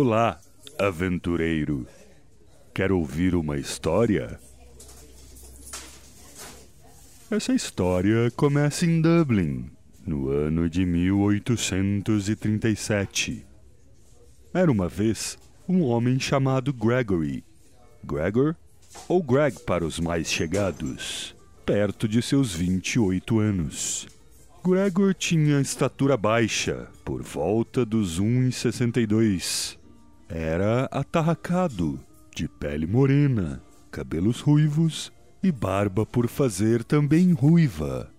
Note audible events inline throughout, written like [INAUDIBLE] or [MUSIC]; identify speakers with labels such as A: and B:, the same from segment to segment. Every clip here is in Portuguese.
A: Olá, aventureiro. Quer ouvir uma história? Essa história começa em Dublin, no ano de 1837. Era uma vez um homem chamado Gregory. Gregor, ou Greg para os mais chegados, perto de seus 28 anos. Gregor tinha estatura baixa, por volta dos 1,62 era atarracado, de pele morena, cabelos ruivos e barba por fazer também ruiva.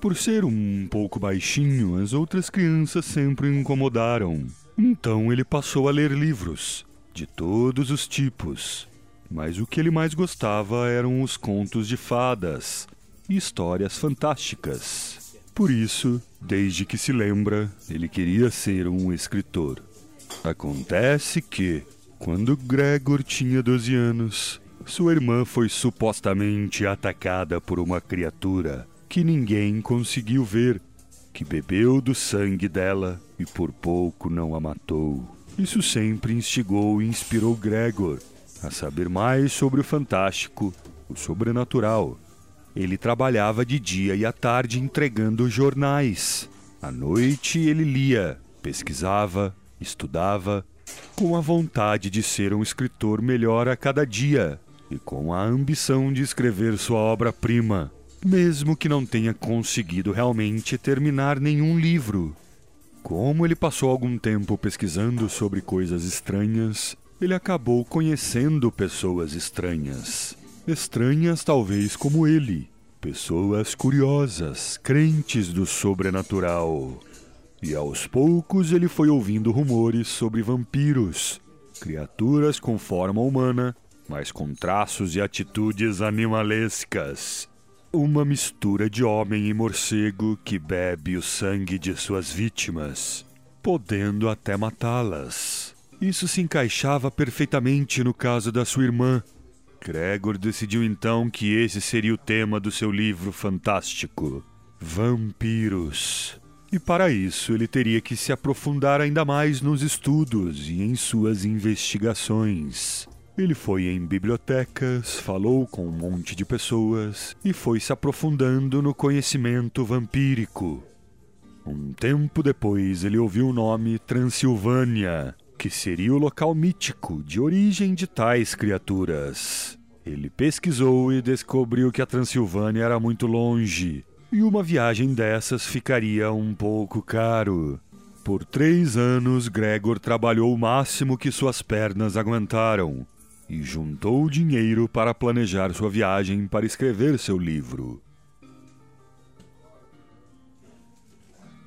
A: Por ser um pouco baixinho, as outras crianças sempre o incomodaram. Então ele passou a ler livros, de todos os tipos. Mas o que ele mais gostava eram os contos de fadas e histórias fantásticas. Por isso, desde que se lembra, ele queria ser um escritor. Acontece que, quando Gregor tinha 12 anos, sua irmã foi supostamente atacada por uma criatura que ninguém conseguiu ver, que bebeu do sangue dela e por pouco não a matou. Isso sempre instigou e inspirou Gregor a saber mais sobre o fantástico, o sobrenatural. Ele trabalhava de dia e à tarde entregando jornais. À noite ele lia, pesquisava Estudava com a vontade de ser um escritor melhor a cada dia e com a ambição de escrever sua obra-prima, mesmo que não tenha conseguido realmente terminar nenhum livro. Como ele passou algum tempo pesquisando sobre coisas estranhas, ele acabou conhecendo pessoas estranhas. Estranhas, talvez como ele. Pessoas curiosas, crentes do sobrenatural. E aos poucos ele foi ouvindo rumores sobre vampiros, criaturas com forma humana, mas com traços e atitudes animalescas. Uma mistura de homem e morcego que bebe o sangue de suas vítimas, podendo até matá-las. Isso se encaixava perfeitamente no caso da sua irmã. Gregor decidiu então que esse seria o tema do seu livro fantástico: Vampiros. E para isso ele teria que se aprofundar ainda mais nos estudos e em suas investigações. Ele foi em bibliotecas, falou com um monte de pessoas e foi se aprofundando no conhecimento vampírico. Um tempo depois ele ouviu o nome Transilvânia, que seria o local mítico de origem de tais criaturas. Ele pesquisou e descobriu que a Transilvânia era muito longe e uma viagem dessas ficaria um pouco caro. Por três anos, Gregor trabalhou o máximo que suas pernas aguentaram e juntou dinheiro para planejar sua viagem para escrever seu livro.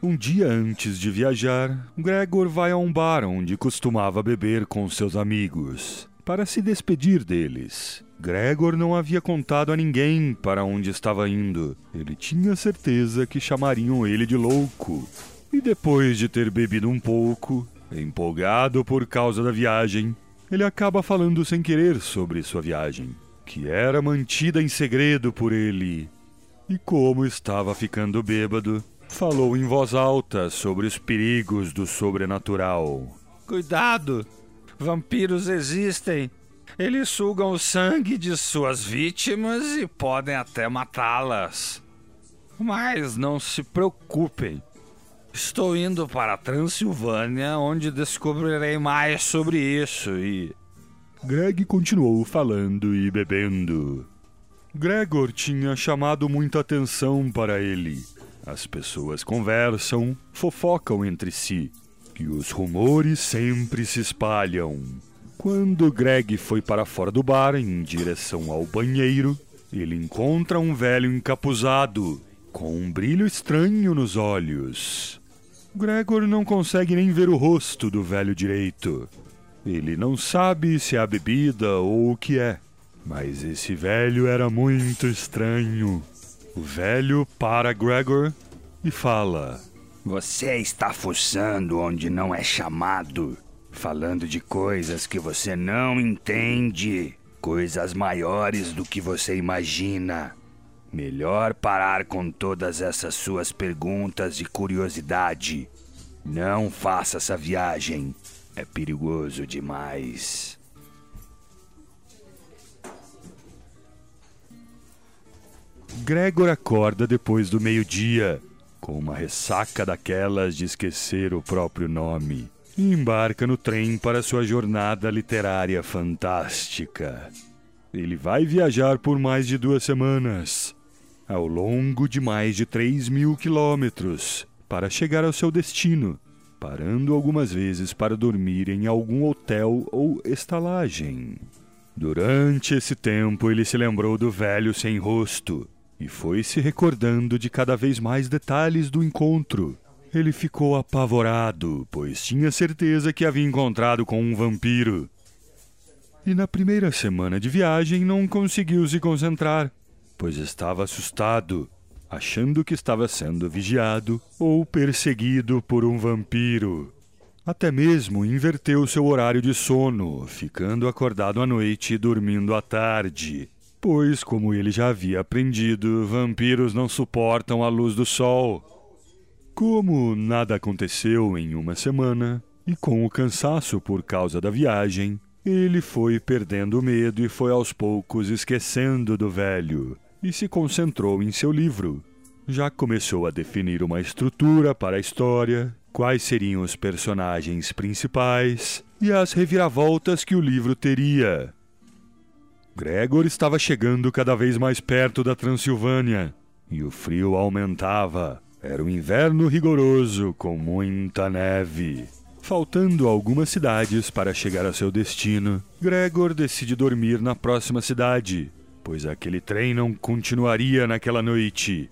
A: Um dia antes de viajar, Gregor vai a um bar onde costumava beber com seus amigos, para se despedir deles. Gregor não havia contado a ninguém para onde estava indo. Ele tinha certeza que chamariam ele de louco. E depois de ter bebido um pouco, empolgado por causa da viagem, ele acaba falando sem querer sobre sua viagem, que era mantida em segredo por ele. E como estava ficando bêbado, falou em voz alta sobre os perigos do sobrenatural.
B: Cuidado! Vampiros existem! Eles sugam o sangue de suas vítimas e podem até matá-las. Mas não se preocupem. Estou indo para a Transilvânia, onde descobrirei mais sobre isso e.
A: Greg continuou falando e bebendo. Gregor tinha chamado muita atenção para ele. As pessoas conversam, fofocam entre si, e os rumores sempre se espalham. Quando Greg foi para fora do bar em direção ao banheiro, ele encontra um velho encapuzado, com um brilho estranho nos olhos. Gregor não consegue nem ver o rosto do velho direito. Ele não sabe se é a bebida ou o que é, mas esse velho era muito estranho. O velho para Gregor e fala:
C: Você está fuçando onde não é chamado falando de coisas que você não entende, coisas maiores do que você imagina. Melhor parar com todas essas suas perguntas e curiosidade. Não faça essa viagem. É perigoso demais.
A: Gregor acorda depois do meio-dia, com uma ressaca daquelas de esquecer o próprio nome, e embarca no trem para sua jornada literária fantástica. Ele vai viajar por mais de duas semanas, ao longo de mais de 3 mil quilômetros, para chegar ao seu destino, parando algumas vezes para dormir em algum hotel ou estalagem. Durante esse tempo, ele se lembrou do velho sem rosto e foi se recordando de cada vez mais detalhes do encontro. Ele ficou apavorado, pois tinha certeza que havia encontrado com um vampiro. E na primeira semana de viagem não conseguiu se concentrar, pois estava assustado, achando que estava sendo vigiado ou perseguido por um vampiro. Até mesmo inverteu seu horário de sono, ficando acordado à noite e dormindo à tarde, pois, como ele já havia aprendido, vampiros não suportam a luz do sol. Como nada aconteceu em uma semana, e com o cansaço por causa da viagem, ele foi perdendo o medo e foi aos poucos esquecendo do velho, e se concentrou em seu livro. Já começou a definir uma estrutura para a história, quais seriam os personagens principais e as reviravoltas que o livro teria. Gregor estava chegando cada vez mais perto da Transilvânia e o frio aumentava. Era um inverno rigoroso com muita neve. Faltando algumas cidades para chegar a seu destino, Gregor decide dormir na próxima cidade, pois aquele trem não continuaria naquela noite.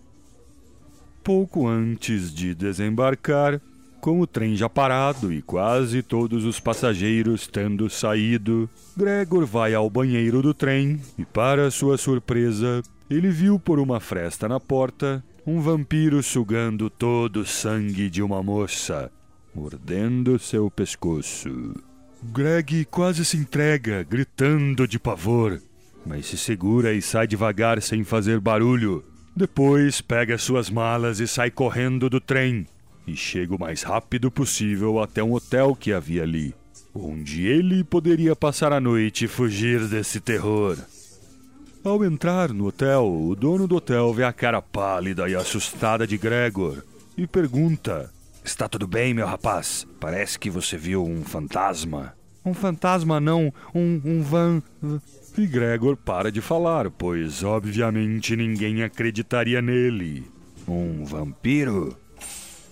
A: Pouco antes de desembarcar, com o trem já parado e quase todos os passageiros tendo saído, Gregor vai ao banheiro do trem e, para sua surpresa, ele viu por uma fresta na porta um vampiro sugando todo o sangue de uma moça, mordendo seu pescoço. Greg quase se entrega, gritando de pavor, mas se segura e sai devagar sem fazer barulho. Depois pega suas malas e sai correndo do trem e chega o mais rápido possível até um hotel que havia ali, onde ele poderia passar a noite e fugir desse terror. Ao entrar no hotel, o dono do hotel vê a cara pálida e assustada de Gregor e pergunta:
C: Está tudo bem, meu rapaz? Parece que você viu um fantasma.
A: Um fantasma não, um, um van. E Gregor para de falar, pois obviamente ninguém acreditaria nele.
C: Um vampiro?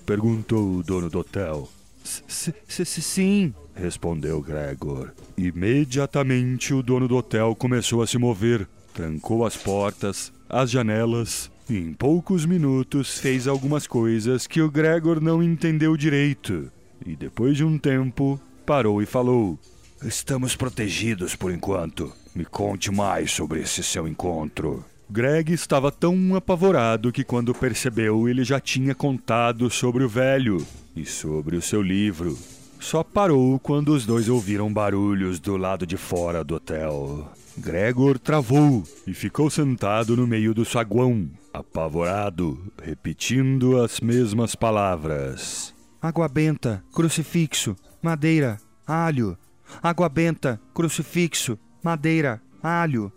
A: Perguntou o dono do hotel. Sim, respondeu Gregor. Imediatamente o dono do hotel começou a se mover, trancou as portas, as janelas e em poucos minutos fez algumas coisas que o Gregor não entendeu direito. E depois de um tempo, parou e falou:
C: Estamos protegidos por enquanto. Me conte mais sobre esse seu encontro.
A: Greg estava tão apavorado que, quando percebeu, ele já tinha contado sobre o velho e sobre o seu livro. Só parou quando os dois ouviram barulhos do lado de fora do hotel. Gregor travou e ficou sentado no meio do saguão, apavorado, repetindo as mesmas palavras:
D: Água benta, crucifixo, madeira, alho. Água benta, crucifixo, madeira, alho.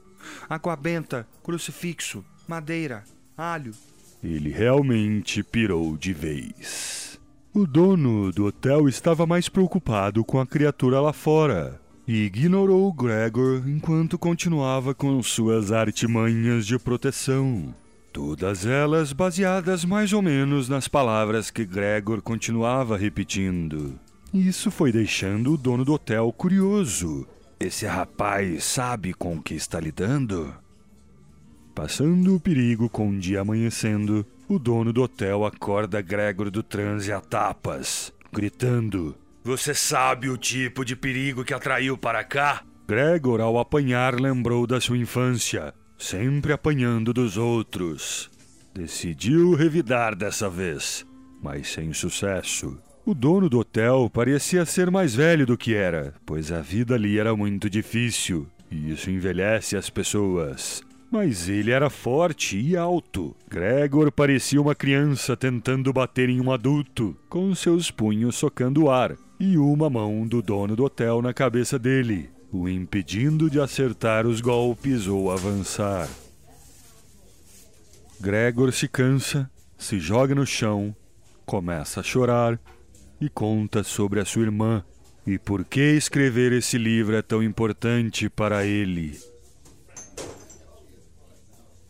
D: Água benta, crucifixo, madeira, alho.
A: Ele realmente pirou de vez. O dono do hotel estava mais preocupado com a criatura lá fora e ignorou Gregor enquanto continuava com suas artimanhas de proteção. Todas elas baseadas mais ou menos nas palavras que Gregor continuava repetindo. Isso foi deixando o dono do hotel curioso.
C: Esse rapaz sabe com o que está lidando?
A: Passando o perigo com o dia amanhecendo, o dono do hotel acorda Gregor do transe a tapas, gritando:
C: Você sabe o tipo de perigo que atraiu para cá?
A: Gregor, ao apanhar, lembrou da sua infância, sempre apanhando dos outros. Decidiu revidar dessa vez, mas sem sucesso. O dono do hotel parecia ser mais velho do que era, pois a vida ali era muito difícil, e isso envelhece as pessoas. Mas ele era forte e alto. Gregor parecia uma criança tentando bater em um adulto, com seus punhos socando o ar. e uma mão do dono do hotel na cabeça dele, o impedindo de acertar os golpes ou avançar. Gregor se cansa, se joga no chão, começa a chorar e conta sobre a sua irmã e por que escrever esse livro é tão importante para ele.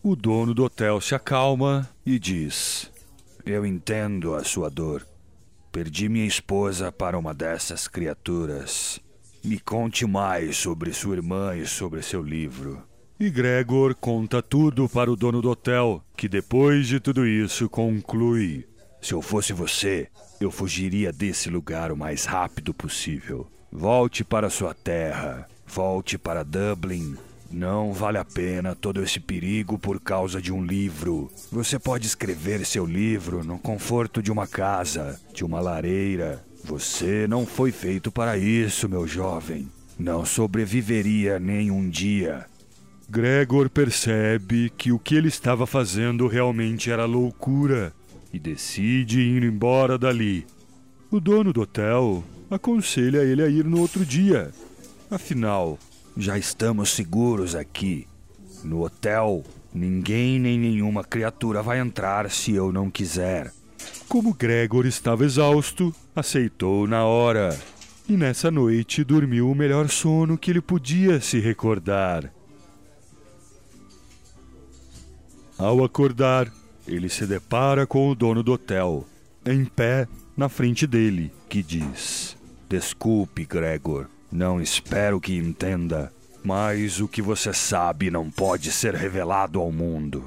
A: O dono do hotel se acalma e diz: Eu entendo a sua dor. Perdi minha esposa para uma dessas criaturas. Me conte mais sobre sua irmã e sobre seu livro. E Gregor conta tudo para o dono do hotel, que depois de tudo isso conclui: Se eu fosse você, eu fugiria desse lugar o mais rápido possível. Volte para sua terra, volte para Dublin. Não vale a pena todo esse perigo por causa de um livro. Você pode escrever seu livro no conforto de uma casa, de uma lareira. Você não foi feito para isso, meu jovem. Não sobreviveria nem um dia. Gregor percebe que o que ele estava fazendo realmente era loucura e decide ir embora dali. O dono do hotel aconselha ele a ir no outro dia. Afinal, já estamos seguros aqui. No hotel, ninguém nem nenhuma criatura vai entrar se eu não quiser. Como Gregor estava exausto, aceitou na hora. E nessa noite dormiu o melhor sono que ele podia se recordar. Ao acordar, ele se depara com o dono do hotel, em pé na frente dele, que diz: Desculpe, Gregor, não espero que entenda, mas o que você sabe não pode ser revelado ao mundo.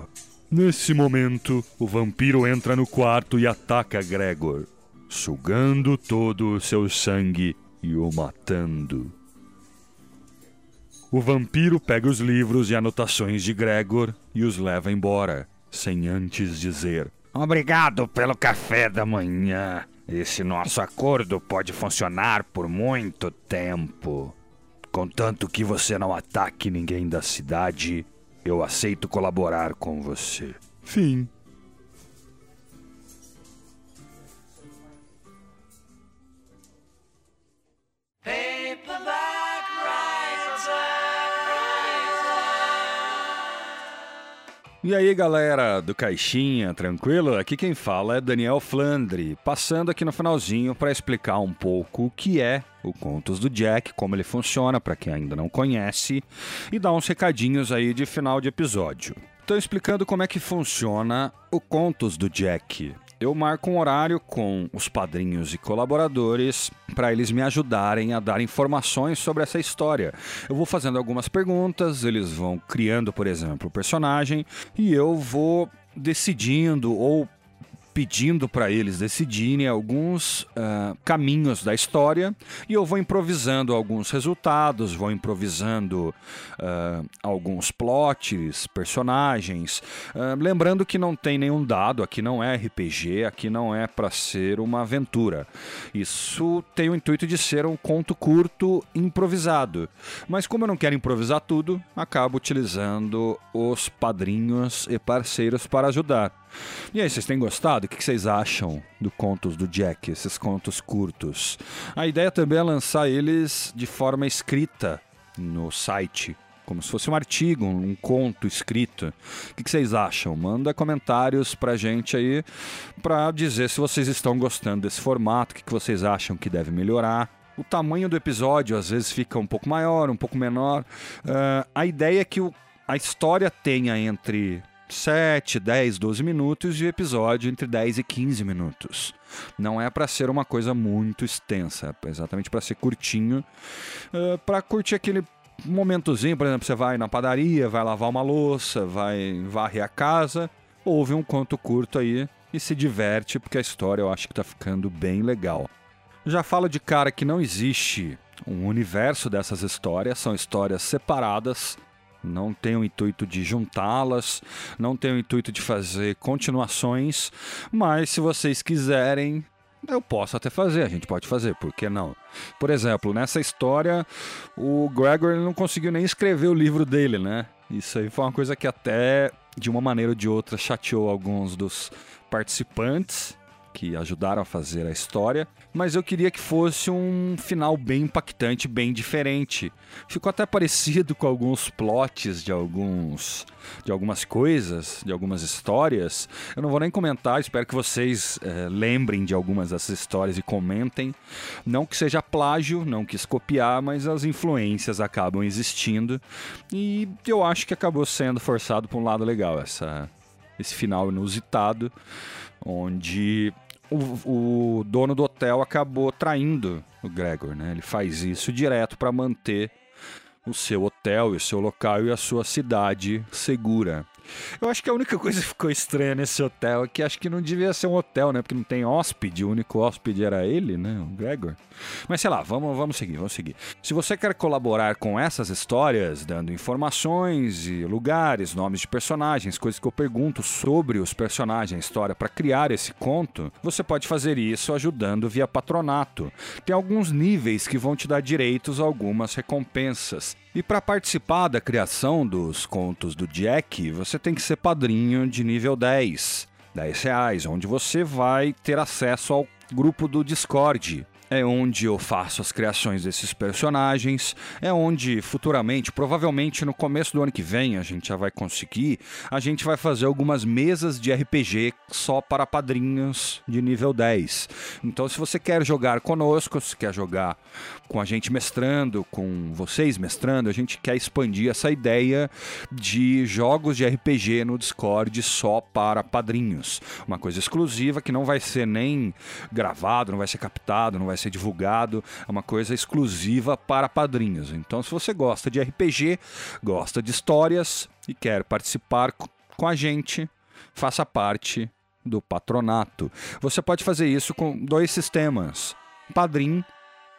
A: Nesse momento, o vampiro entra no quarto e ataca Gregor, sugando todo o seu sangue e o matando. O vampiro pega os livros e anotações de Gregor e os leva embora, sem antes dizer:
C: Obrigado pelo café da manhã. Esse nosso acordo pode funcionar por muito tempo. Contanto que você não ataque ninguém da cidade, eu aceito colaborar com você.
A: Fim.
B: E aí, galera do Caixinha, tranquilo? Aqui quem fala é Daniel Flandre, passando aqui no finalzinho para explicar um pouco o que é o Contos do Jack, como ele funciona para quem ainda não conhece, e dar uns recadinhos aí de final de episódio. Estou explicando como é que funciona o Contos do Jack eu marco um horário com os padrinhos e colaboradores para eles me ajudarem a dar informações sobre essa história. Eu vou fazendo algumas perguntas, eles vão criando, por exemplo, o personagem e eu vou decidindo ou pedindo para eles decidirem alguns uh, caminhos da história e eu vou improvisando alguns resultados, vou improvisando uh, alguns plots, personagens. Uh, lembrando que não tem nenhum dado, aqui não é RPG, aqui não é para ser uma aventura. Isso tem o intuito de ser um conto curto improvisado. Mas como eu não quero improvisar tudo, acabo utilizando os padrinhos e parceiros para ajudar. E aí, vocês têm gostado? O que vocês acham do Contos do Jack, esses contos curtos? A ideia também é lançar eles de forma escrita no site, como se fosse um artigo, um conto escrito. O que vocês acham? Manda comentários pra gente aí pra dizer se vocês estão gostando desse formato, o que vocês acham que deve melhorar. O tamanho do episódio às vezes fica um pouco maior, um pouco menor. Uh, a ideia é que o, a história tenha entre 7, 10, 12 minutos e o episódio entre 10 e 15 minutos. Não é para ser uma coisa muito extensa, é exatamente para ser curtinho, uh, para curtir aquele momentozinho, por exemplo, você vai na padaria, vai lavar uma louça, vai varrer a casa, ouve um conto curto aí e se diverte, porque a história eu acho que tá ficando bem legal. Já falo de cara que não existe um universo dessas histórias, são histórias separadas não tem o intuito de juntá-las, não tem o intuito de fazer continuações, mas se vocês quiserem, eu posso até fazer, a gente pode fazer, por que não? Por exemplo, nessa história, o Gregor não conseguiu nem escrever o livro dele, né? Isso aí foi uma coisa que até, de uma maneira ou de outra, chateou alguns dos participantes.
A: Que ajudaram a fazer a história, mas eu queria que fosse um final bem impactante, bem diferente. Ficou até parecido com alguns plots de alguns de algumas coisas, de algumas histórias. Eu não vou nem comentar, espero que vocês é, lembrem de algumas dessas histórias e comentem. Não que seja plágio, não quis copiar, mas as influências acabam existindo e eu acho que acabou sendo forçado por um lado legal essa esse final inusitado, onde o, o, dono do hotel acabou traindo o Gregor, né? Ele faz isso direto para manter o seu hotel o seu local e a sua cidade segura. Eu acho que a única [LAUGHS] coisa que ficou estranha nesse hotel é que acho que não devia ser um hotel, né? Porque não tem hóspede, o único hóspede era ele, né? O Gregor. Mas sei lá, vamos, vamos seguir, vamos seguir. Se você quer colaborar com essas histórias, dando informações e lugares, nomes de personagens, coisas que eu pergunto sobre os personagens, história, para criar esse conto, você pode fazer isso ajudando via patronato. Tem alguns níveis que vão te dar direitos a algumas recompensas. E para participar da criação dos contos do Jack, você tem que ser padrinho de nível 10. 10 reais, onde você vai ter acesso ao grupo do Discord, é onde eu faço as criações desses personagens, é onde futuramente, provavelmente no começo do ano que vem, a gente já vai conseguir, a gente vai fazer algumas mesas de RPG só para padrinhos de nível 10. Então, se você quer jogar conosco, se quer jogar com a gente mestrando, com vocês mestrando, a gente quer expandir essa ideia de jogos de RPG no Discord só para padrinhos. Uma coisa exclusiva que não vai ser nem gravado, não vai ser captado, não vai ser divulgado, é uma coisa exclusiva para padrinhos. Então, se você gosta de RPG, gosta de histórias e quer participar com a gente, faça parte do patronato. Você pode fazer isso com dois sistemas: Padrim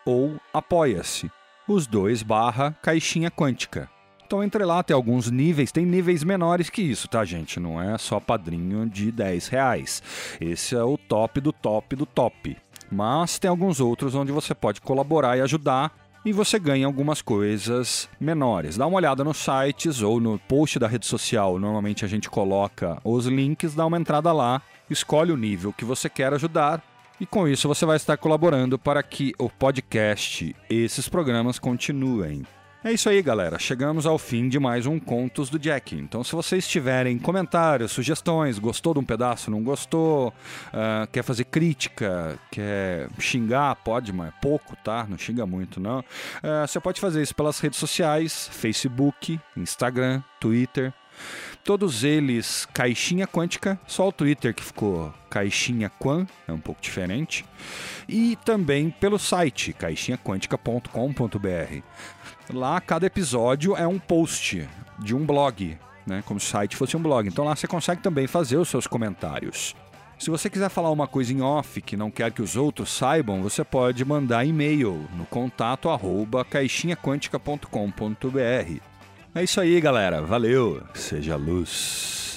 A: ou Apoia-se. Os dois barra caixinha quântica. Então entre lá, tem alguns níveis, tem níveis menores que isso, tá, gente? Não é só padrinho de 10 reais. Esse é o top do top do top. Mas tem alguns outros onde você pode colaborar e ajudar e você ganha algumas coisas menores. Dá uma olhada nos sites ou no post da rede social, normalmente a gente coloca os links, dá uma entrada lá, escolhe o nível que você quer ajudar e com isso você vai estar colaborando para que o podcast e esses programas continuem. É isso aí, galera. Chegamos ao fim de mais um Contos do Jack. Então, se vocês tiverem comentários, sugestões, gostou de um pedaço, não gostou, uh, quer fazer crítica, quer xingar, pode, mas é pouco, tá? Não xinga muito, não. Uh, você pode fazer isso pelas redes sociais: Facebook, Instagram, Twitter. Todos eles caixinha quântica, só o Twitter que ficou caixinha quan, é um pouco diferente. E também pelo site caixinhaquântica.com.br. Lá, cada episódio é um post de um blog, né? Como se o site fosse um blog. Então lá você consegue também fazer os seus comentários. Se você quiser falar uma coisa em off que não quer que os outros saibam, você pode mandar e-mail no contato arroba caixinhaquântica.com.br. É isso aí, galera. Valeu. Seja luz.